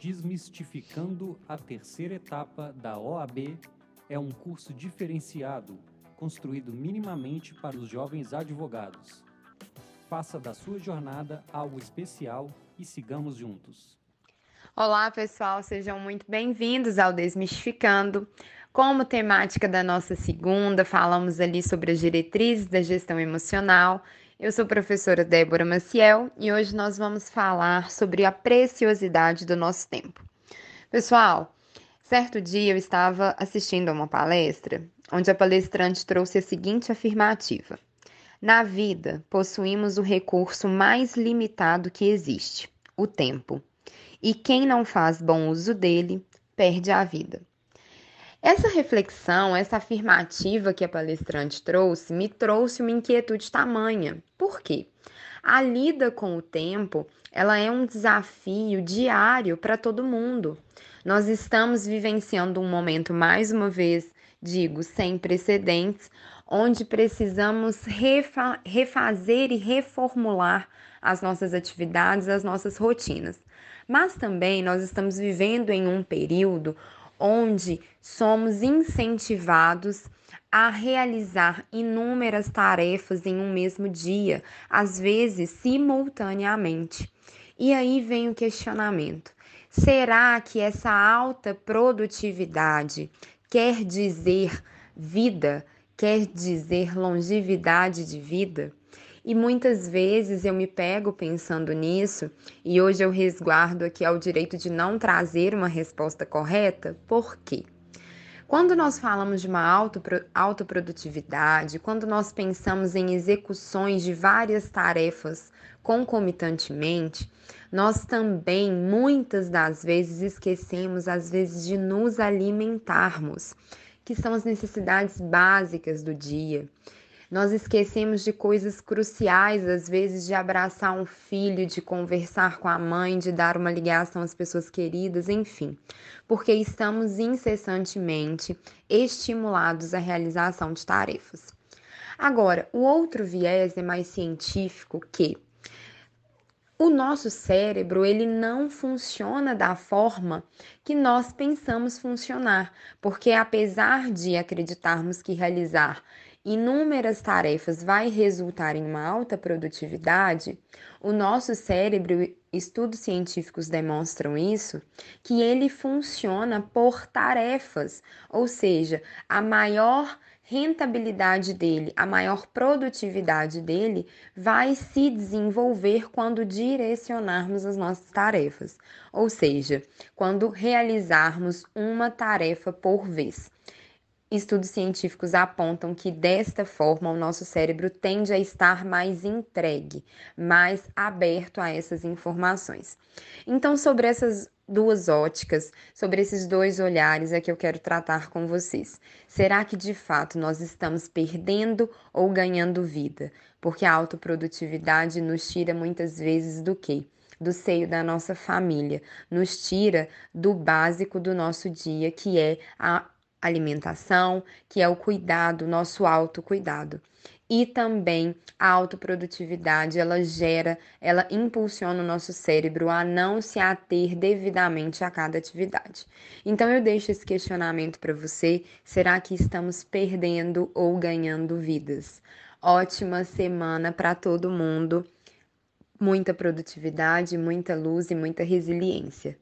Desmistificando a terceira etapa da OAB é um curso diferenciado, construído minimamente para os jovens advogados. Faça da sua jornada algo especial e sigamos juntos. Olá, pessoal, sejam muito bem-vindos ao Desmistificando. Como temática da nossa segunda, falamos ali sobre as diretrizes da gestão emocional. Eu sou a professora Débora Maciel e hoje nós vamos falar sobre a preciosidade do nosso tempo. Pessoal, certo dia eu estava assistindo a uma palestra onde a palestrante trouxe a seguinte afirmativa: Na vida, possuímos o recurso mais limitado que existe, o tempo. E quem não faz bom uso dele, perde a vida. Essa reflexão, essa afirmativa que a palestrante trouxe, me trouxe uma inquietude tamanha. Por quê? A lida com o tempo, ela é um desafio diário para todo mundo. Nós estamos vivenciando um momento, mais uma vez, digo, sem precedentes, onde precisamos refa refazer e reformular as nossas atividades, as nossas rotinas. Mas também nós estamos vivendo em um período onde somos incentivados a realizar inúmeras tarefas em um mesmo dia, às vezes simultaneamente. E aí vem o questionamento: será que essa alta produtividade quer dizer vida? Quer dizer longevidade de vida? E muitas vezes eu me pego pensando nisso, e hoje eu resguardo aqui ao direito de não trazer uma resposta correta, por quê? Quando nós falamos de uma autoprodutividade, quando nós pensamos em execuções de várias tarefas concomitantemente, nós também muitas das vezes esquecemos, às vezes, de nos alimentarmos, que são as necessidades básicas do dia. Nós esquecemos de coisas cruciais, às vezes, de abraçar um filho, de conversar com a mãe, de dar uma ligação às pessoas queridas, enfim, porque estamos incessantemente estimulados à realização de tarefas. Agora, o outro viés é mais científico que o nosso cérebro ele não funciona da forma que nós pensamos funcionar, porque apesar de acreditarmos que realizar inúmeras tarefas vai resultar em uma alta produtividade, o nosso cérebro, estudos científicos demonstram isso, que ele funciona por tarefas, ou seja, a maior rentabilidade dele, a maior produtividade dele vai se desenvolver quando direcionarmos as nossas tarefas, ou seja, quando realizarmos uma tarefa por vez. Estudos científicos apontam que desta forma o nosso cérebro tende a estar mais entregue, mais aberto a essas informações. Então, sobre essas duas óticas, sobre esses dois olhares é que eu quero tratar com vocês. Será que de fato nós estamos perdendo ou ganhando vida? Porque a autoprodutividade nos tira muitas vezes do quê? do seio da nossa família, nos tira do básico do nosso dia, que é a alimentação, que é o cuidado, nosso autocuidado. E também a autoprodutividade, ela gera, ela impulsiona o nosso cérebro a não se ater devidamente a cada atividade. Então eu deixo esse questionamento para você: será que estamos perdendo ou ganhando vidas? Ótima semana para todo mundo. Muita produtividade, muita luz e muita resiliência.